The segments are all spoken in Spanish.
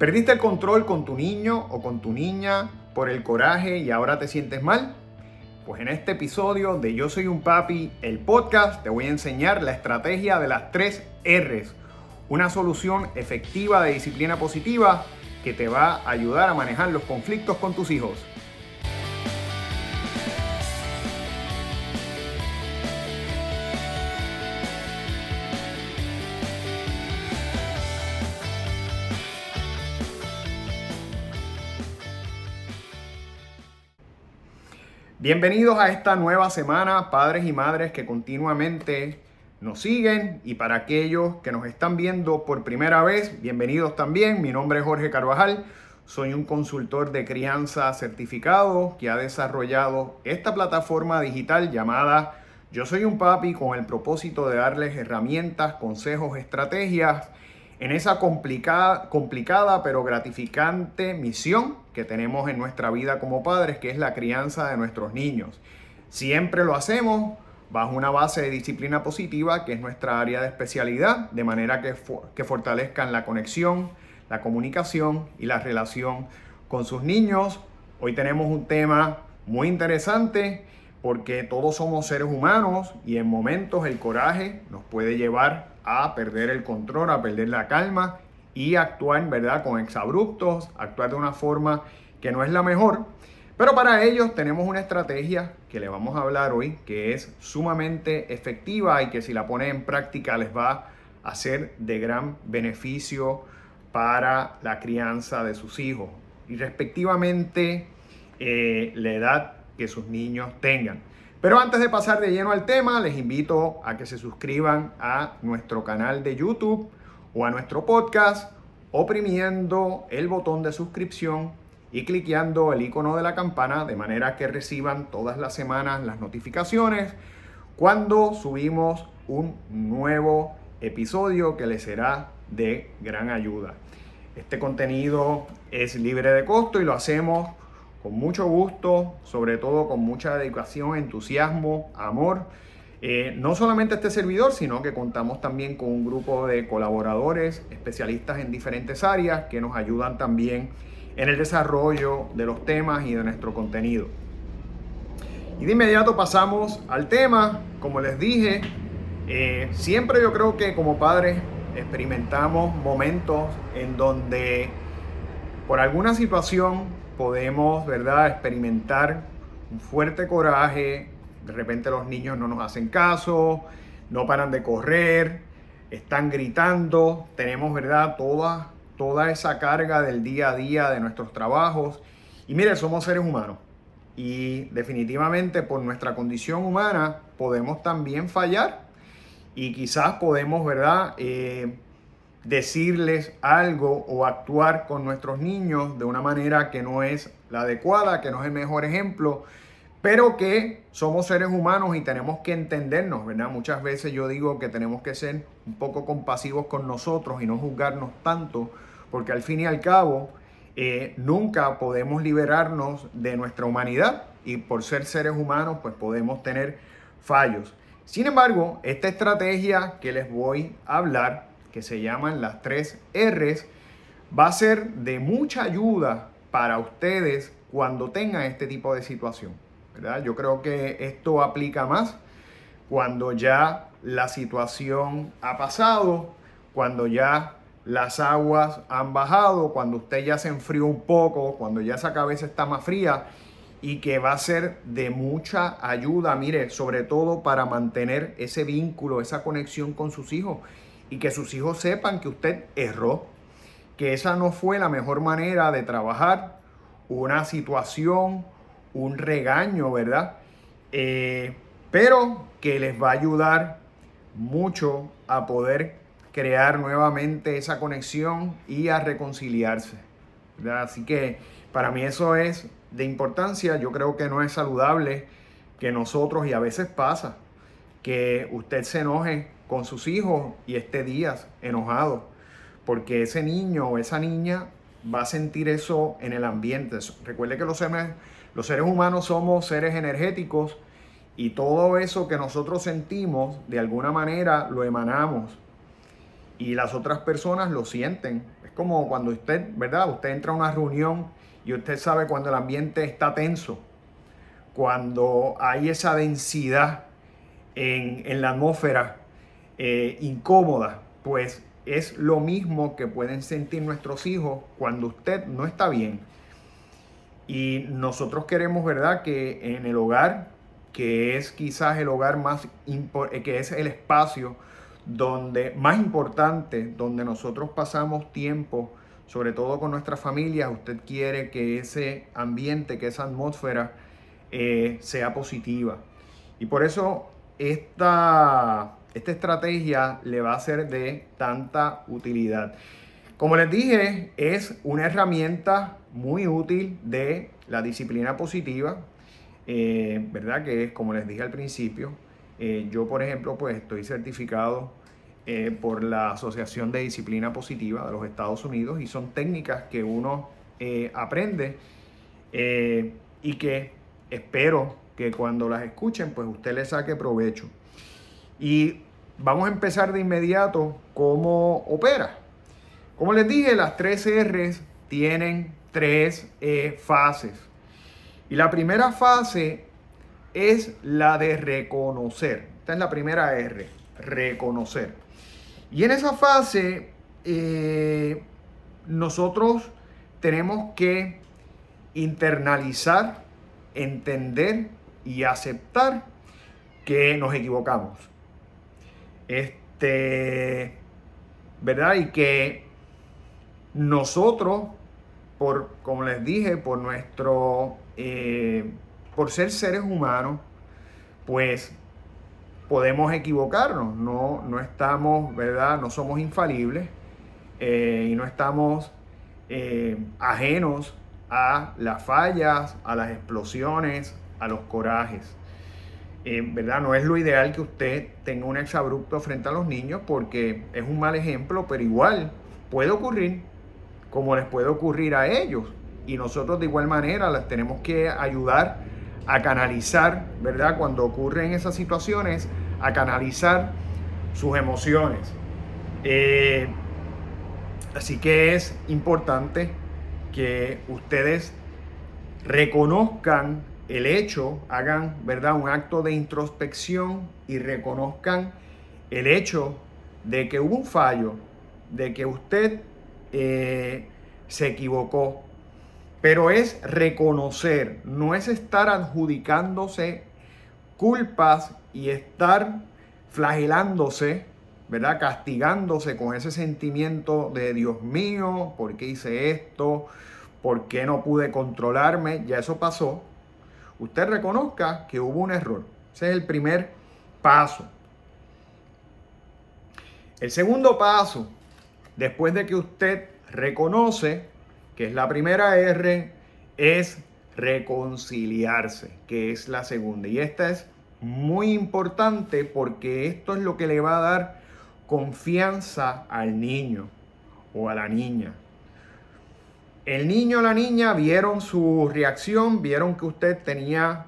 ¿Perdiste el control con tu niño o con tu niña por el coraje y ahora te sientes mal? Pues en este episodio de Yo Soy un Papi, el podcast, te voy a enseñar la estrategia de las tres R's. Una solución efectiva de disciplina positiva que te va a ayudar a manejar los conflictos con tus hijos. Bienvenidos a esta nueva semana, padres y madres que continuamente nos siguen y para aquellos que nos están viendo por primera vez, bienvenidos también. Mi nombre es Jorge Carvajal, soy un consultor de crianza certificado que ha desarrollado esta plataforma digital llamada Yo Soy un Papi con el propósito de darles herramientas, consejos, estrategias en esa complicada, complicada pero gratificante misión que tenemos en nuestra vida como padres, que es la crianza de nuestros niños. Siempre lo hacemos bajo una base de disciplina positiva, que es nuestra área de especialidad, de manera que, que fortalezcan la conexión, la comunicación y la relación con sus niños. Hoy tenemos un tema muy interesante porque todos somos seres humanos y en momentos el coraje nos puede llevar a perder el control, a perder la calma y actuar, ¿verdad? Con exabruptos, actuar de una forma que no es la mejor. Pero para ellos tenemos una estrategia que le vamos a hablar hoy que es sumamente efectiva y que si la pone en práctica les va a ser de gran beneficio para la crianza de sus hijos y respectivamente eh, la edad que sus niños tengan. Pero antes de pasar de lleno al tema, les invito a que se suscriban a nuestro canal de YouTube o a nuestro podcast oprimiendo el botón de suscripción y cliqueando el icono de la campana de manera que reciban todas las semanas las notificaciones cuando subimos un nuevo episodio que les será de gran ayuda. Este contenido es libre de costo y lo hacemos con mucho gusto, sobre todo con mucha dedicación, entusiasmo, amor. Eh, no solamente este servidor, sino que contamos también con un grupo de colaboradores, especialistas en diferentes áreas, que nos ayudan también en el desarrollo de los temas y de nuestro contenido. Y de inmediato pasamos al tema. Como les dije, eh, siempre yo creo que como padres experimentamos momentos en donde por alguna situación podemos, ¿verdad?, experimentar un fuerte coraje, de repente los niños no nos hacen caso, no paran de correr, están gritando, tenemos, ¿verdad?, toda, toda esa carga del día a día de nuestros trabajos. Y mire, somos seres humanos y definitivamente por nuestra condición humana podemos también fallar y quizás podemos, ¿verdad?, eh, decirles algo o actuar con nuestros niños de una manera que no es la adecuada, que no es el mejor ejemplo, pero que somos seres humanos y tenemos que entendernos, ¿verdad? Muchas veces yo digo que tenemos que ser un poco compasivos con nosotros y no juzgarnos tanto, porque al fin y al cabo eh, nunca podemos liberarnos de nuestra humanidad y por ser seres humanos pues podemos tener fallos. Sin embargo, esta estrategia que les voy a hablar que se llaman las tres R's, va a ser de mucha ayuda para ustedes cuando tengan este tipo de situación. Yo creo que esto aplica más cuando ya la situación ha pasado, cuando ya las aguas han bajado, cuando usted ya se enfrió un poco, cuando ya esa cabeza está más fría y que va a ser de mucha ayuda, mire, sobre todo para mantener ese vínculo, esa conexión con sus hijos y que sus hijos sepan que usted erró, que esa no fue la mejor manera de trabajar una situación, un regaño, ¿verdad? Eh, pero que les va a ayudar mucho a poder crear nuevamente esa conexión y a reconciliarse. Así que para mí eso es de importancia. Yo creo que no es saludable que nosotros, y a veces pasa, que usted se enoje con sus hijos y esté días enojado, porque ese niño o esa niña va a sentir eso en el ambiente. Recuerde que los seres, los seres humanos somos seres energéticos y todo eso que nosotros sentimos, de alguna manera lo emanamos y las otras personas lo sienten. Es como cuando usted, ¿verdad? Usted entra a una reunión y usted sabe cuando el ambiente está tenso, cuando hay esa densidad en, la atmósfera eh, incómoda, pues es lo mismo que pueden sentir nuestros hijos cuando usted no está bien. Y nosotros queremos, ¿verdad?, que en el hogar, que es quizás el hogar más, eh, que es el espacio donde más importante, donde nosotros pasamos tiempo, sobre todo con nuestra familia, usted quiere que ese ambiente, que esa atmósfera eh, sea positiva. Y por eso esta, esta estrategia le va a ser de tanta utilidad. Como les dije, es una herramienta muy útil de la disciplina positiva, eh, ¿verdad? Que es, como les dije al principio, eh, yo, por ejemplo, pues estoy certificado eh, por la Asociación de Disciplina Positiva de los Estados Unidos y son técnicas que uno aprende y que espero que cuando las escuchen, pues usted le saque provecho. Y vamos a empezar de inmediato cómo opera. Como les dije, las tres R's tienen tres eh, fases. Y la primera fase es la de reconocer. Esta es la primera R, reconocer. Y en esa fase eh, nosotros tenemos que internalizar, entender y aceptar que nos equivocamos. Este, ¿verdad? Y que nosotros, por, como les dije, por nuestro, eh, por ser seres humanos, pues podemos equivocarnos, no, no estamos, ¿verdad? No somos infalibles eh, y no estamos eh, ajenos a las fallas, a las explosiones, a los corajes. ¿Verdad? No es lo ideal que usted tenga un exabrupto frente a los niños porque es un mal ejemplo, pero igual puede ocurrir como les puede ocurrir a ellos. Y nosotros de igual manera les tenemos que ayudar a canalizar, ¿verdad? Cuando ocurren esas situaciones, a canalizar sus emociones. Eh, así que es importante que ustedes reconozcan el hecho, hagan, ¿verdad? Un acto de introspección y reconozcan el hecho de que hubo un fallo, de que usted eh, se equivocó. Pero es reconocer, no es estar adjudicándose culpas y estar flagelándose, ¿verdad? Castigándose con ese sentimiento de Dios mío, ¿por qué hice esto? ¿Por qué no pude controlarme? Ya eso pasó. Usted reconozca que hubo un error. Ese es el primer paso. El segundo paso después de que usted reconoce que es la primera R, es reconciliarse, que es la segunda. Y esta es muy importante porque esto es lo que le va a dar confianza al niño o a la niña. El niño o la niña vieron su reacción, vieron que usted tenía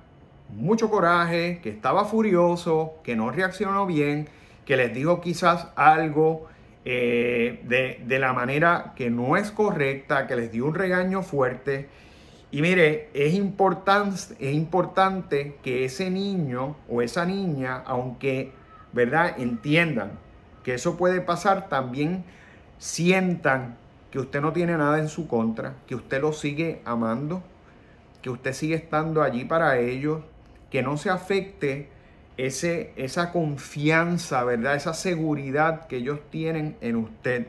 mucho coraje, que estaba furioso, que no reaccionó bien, que les dijo quizás algo eh, de, la manera que no es correcta, que les dio un regaño fuerte. Y mire, es importante, es importante que ese niño o esa niña, aunque ¿verdad? entiendan que eso puede pasar, también sientan que usted no tiene nada en su contra, que usted los sigue amando, que usted sigue estando allí para ellos, que no se afecte ese, esa confianza, ¿verdad? Esa seguridad que ellos tienen en usted.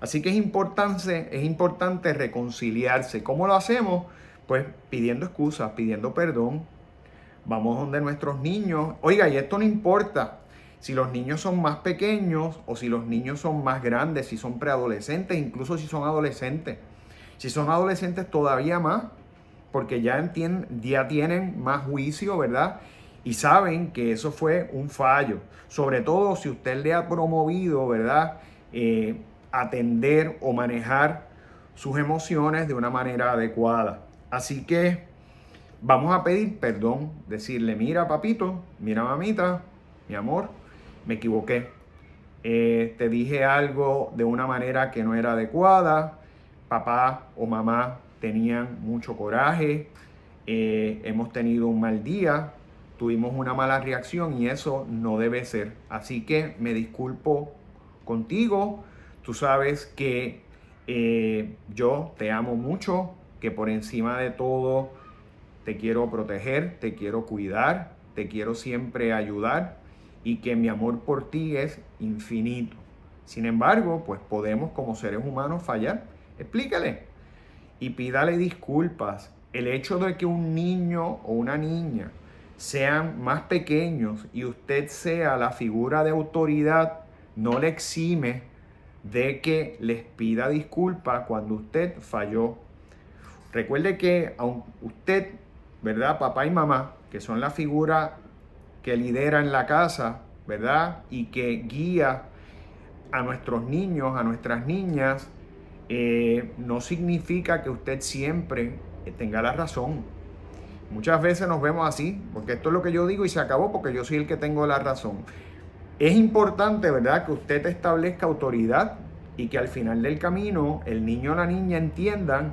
Así que es importante, es importante reconciliarse. ¿Cómo lo hacemos? Pues pidiendo excusas, pidiendo perdón. Vamos donde nuestros niños. Oiga, y esto no importa si los niños son más pequeños o si los niños son más grandes, si son preadolescentes, incluso si son adolescentes. Si son adolescentes todavía más, porque ya, entienden, ya tienen más juicio, ¿verdad? Y saben que eso fue un fallo. Sobre todo si usted le ha promovido, ¿verdad? Eh, atender o manejar sus emociones de una manera adecuada. Así que vamos a pedir perdón, decirle, mira papito, mira mamita, mi amor, me equivoqué. eh, te dije algo de una manera que no era adecuada, papá o mamá tenían mucho coraje, eh, hemos tenido un mal día, tuvimos una mala reacción y eso no debe ser. Así que me disculpo contigo, tú sabes que eh, yo te amo mucho, que por encima de todo te quiero proteger, te quiero cuidar, te quiero siempre ayudar y que mi amor por ti es infinito. Sin embargo, pues podemos como seres humanos fallar. Explícale y pídale disculpas. El hecho de que un niño o una niña sean más pequeños y usted sea la figura de autoridad no le exime de que les pida disculpas cuando usted falló. Recuerde que usted, ¿verdad? Papá y mamá, que son la figura que lidera en la casa, ¿verdad? Y que guía a nuestros niños, a nuestras niñas, eh, no significa que usted siempre tenga la razón. Muchas veces nos vemos así, porque esto es lo que yo digo y se acabó porque yo soy el que tengo la razón. Es importante, ¿verdad?, que usted establezca autoridad y que al final del camino el niño o la niña entiendan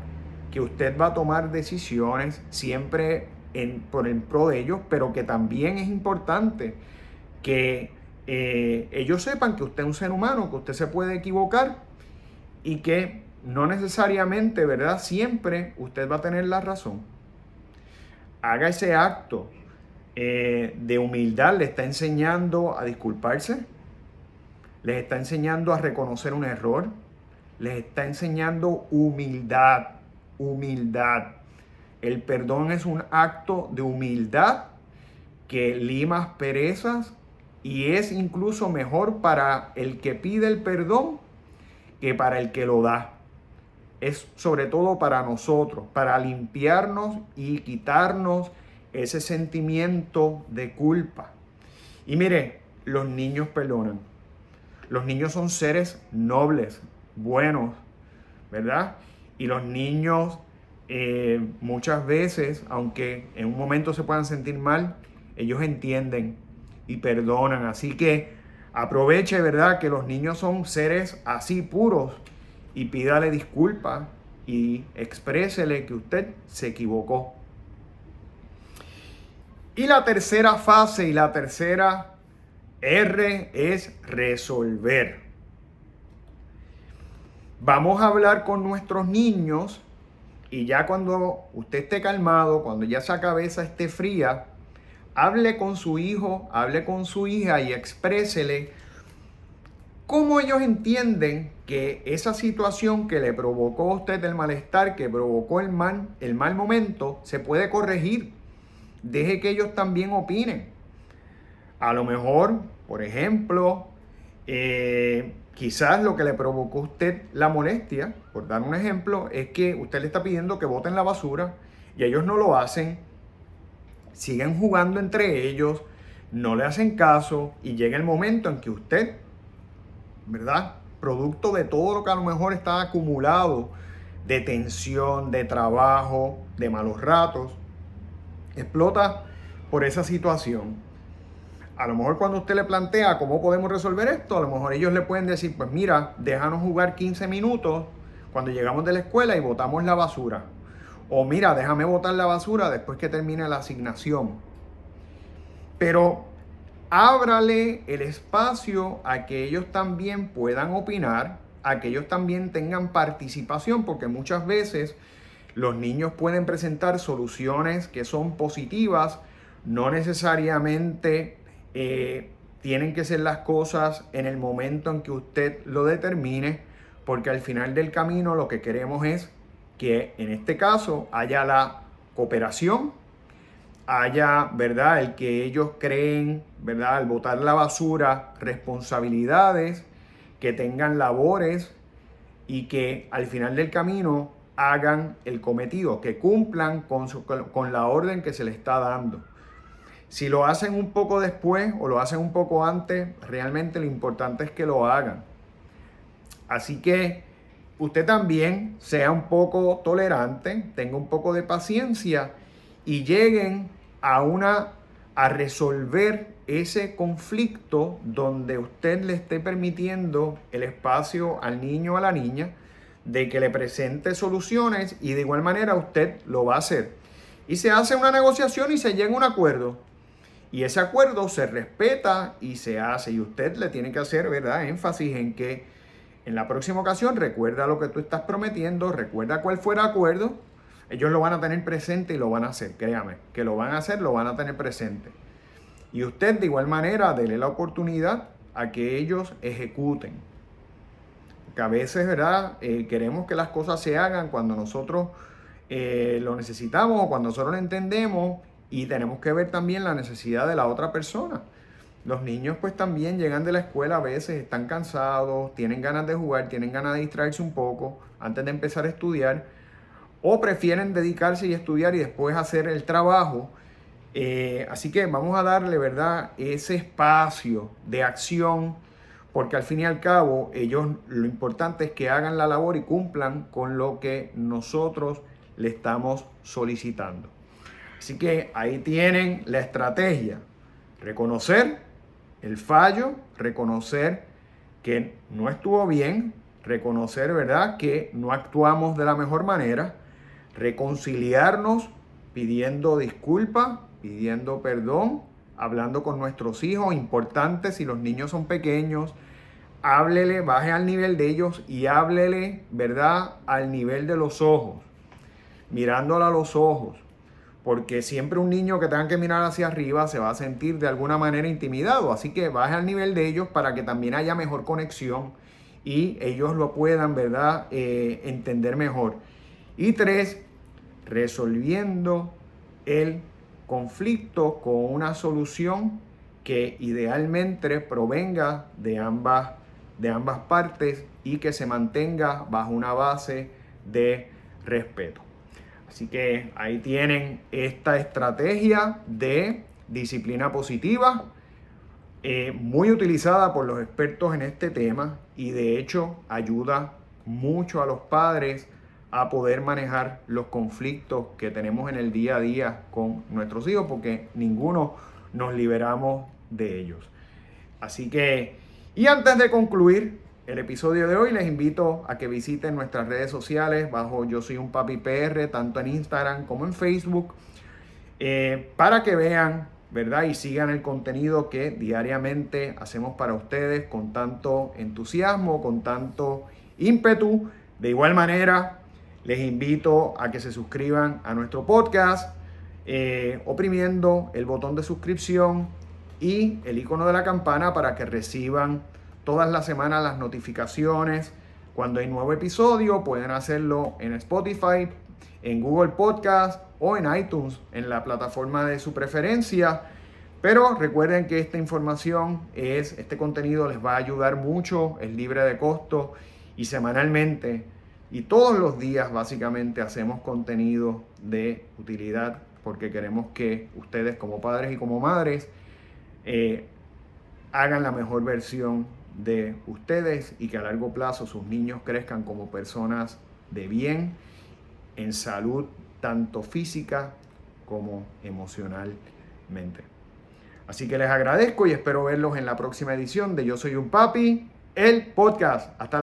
que usted va a tomar decisiones siempre por el pro de ellos, pero que también es importante que eh, ellos sepan que usted es un ser humano, que usted se puede equivocar y que no necesariamente, ¿verdad? Siempre usted va a tener la razón. Haga ese acto eh, de humildad, le está enseñando a disculparse, les está enseñando a reconocer un error, les está enseñando humildad, humildad. El perdón es un acto de humildad que lima perezas y es incluso mejor para el que pide el perdón que para el que lo da. Es sobre todo para nosotros, para limpiarnos y quitarnos ese sentimiento de culpa. Y mire, los niños perdonan. Los niños son seres nobles, buenos, ¿verdad? Y los niños eh, muchas veces, aunque en un momento se puedan sentir mal, ellos entienden y perdonan. Así que Aproveche, ¿verdad? Que los niños son seres así puros y pídale disculpas y exprésele que usted se equivocó. Y la tercera fase y la tercera R es resolver. Vamos a hablar con nuestros niños y ya cuando usted esté calmado, cuando ya esa cabeza esté fría, hable con su hijo, hable con su hija y exprésele cómo ellos entienden que esa situación que le provocó a usted el malestar, que provocó el mal, el mal momento, se puede corregir. Deje que ellos también opinen. A lo mejor, por ejemplo, eh, quizás lo que le provocó a usted la molestia, por dar un ejemplo, es que usted le está pidiendo que boten la basura y ellos no lo hacen siguen jugando entre ellos, no le hacen caso y llega el momento en que usted, ¿verdad? Producto de todo lo que a lo mejor está acumulado de tensión, de trabajo, de malos ratos, explota por esa situación. A lo mejor cuando usted le plantea cómo podemos resolver esto, a lo mejor ellos le pueden decir, pues mira, déjanos jugar 15 minutos cuando llegamos de la escuela y botamos la basura. O mira, déjame botar la basura después que termine la asignación. Pero ábrale el espacio a que ellos también puedan opinar, a que ellos también tengan participación, porque muchas veces los niños pueden presentar soluciones que son positivas, no necesariamente eh, tienen que ser las cosas en el momento en que usted lo determine, porque al final del camino lo que queremos es que en este caso haya la cooperación, haya, ¿verdad? El que ellos creen, ¿verdad? Al botar la basura, responsabilidades, que tengan labores y que al final del camino hagan el cometido, que cumplan con, con la orden que se les está dando. Si lo hacen un poco después o lo hacen un poco antes, realmente lo importante es que lo hagan. Así que usted también sea un poco tolerante, tenga un poco de paciencia y lleguen a una a resolver ese conflicto donde usted le esté permitiendo el espacio al niño o a la niña de que le presente soluciones y de igual manera usted lo va a hacer. Y se hace una negociación y se llega a un acuerdo. Y ese acuerdo se respeta y se hace. Y usted le tiene que hacer, ¿verdad? Énfasis en que en la próxima ocasión recuerda lo que tú estás prometiendo, recuerda cuál fue el acuerdo. Ellos lo van a tener presente y lo van a hacer, créame, que lo van a hacer, lo van a tener presente. Y usted de igual manera dele la oportunidad a que ellos ejecuten. Que a veces, ¿verdad? Eh, queremos que las cosas se hagan cuando nosotros eh, lo necesitamos o cuando nosotros lo entendemos y tenemos que ver también la necesidad de la otra persona. Los niños pues también llegan de la escuela a veces, están cansados, tienen ganas de jugar, tienen ganas de distraerse un poco antes de empezar a estudiar o prefieren dedicarse y estudiar y después hacer el trabajo. Eh, así que vamos a darle, ¿verdad?, ese espacio de acción porque al fin y al cabo ellos lo importante es que hagan la labor y cumplan con lo que nosotros le estamos solicitando. Así que ahí tienen la estrategia. Reconocer el fallo, reconocer que no estuvo bien, reconocer, ¿verdad?, que no actuamos de la mejor manera, reconciliarnos pidiendo disculpas, pidiendo perdón, hablando con nuestros hijos, importante si los niños son pequeños, háblele, baje al nivel de ellos y háblele, ¿verdad?, al nivel de los ojos, mirándola a los ojos porque siempre un niño que tenga que mirar hacia arriba se va a sentir de alguna manera intimidado. Así que baje al nivel de ellos para que también haya mejor conexión y ellos lo puedan, ¿verdad?, eh, entender mejor. Y tres, resolviendo el conflicto con una solución que idealmente provenga de ambas, de ambas partes y que se mantenga bajo una base de respeto. Así que ahí tienen esta estrategia de disciplina positiva, eh, muy utilizada por los expertos en este tema y de hecho ayuda mucho a los padres a poder manejar los conflictos que tenemos en el día a día con nuestros hijos porque ninguno nos liberamos de ellos. Así que, y antes de concluir, el episodio de hoy les invito a que visiten nuestras redes sociales bajo Yo Soy un Papi PR, tanto en Instagram como en Facebook, eh, para que vean, ¿verdad? Y sigan el contenido que diariamente hacemos para ustedes con tanto entusiasmo, con tanto ímpetu. De igual manera, les invito a que se suscriban a nuestro podcast, eh, oprimiendo el botón de suscripción y el icono de la campana para que reciban todas las semanas las notificaciones. Cuando hay nuevo episodio, pueden hacerlo en Spotify, en Google Podcast o en iTunes, en la plataforma de su preferencia. Pero recuerden que esta información es, este contenido les va a ayudar mucho, es libre de costo y semanalmente y todos los días básicamente hacemos contenido de utilidad porque queremos que ustedes como padres y como madres eh, hagan la mejor versión de ustedes y que a largo plazo sus niños crezcan como personas de bien, en salud tanto física como emocionalmente. Así que les agradezco y espero verlos en la próxima edición de Yo Soy un Papi, el podcast. Hasta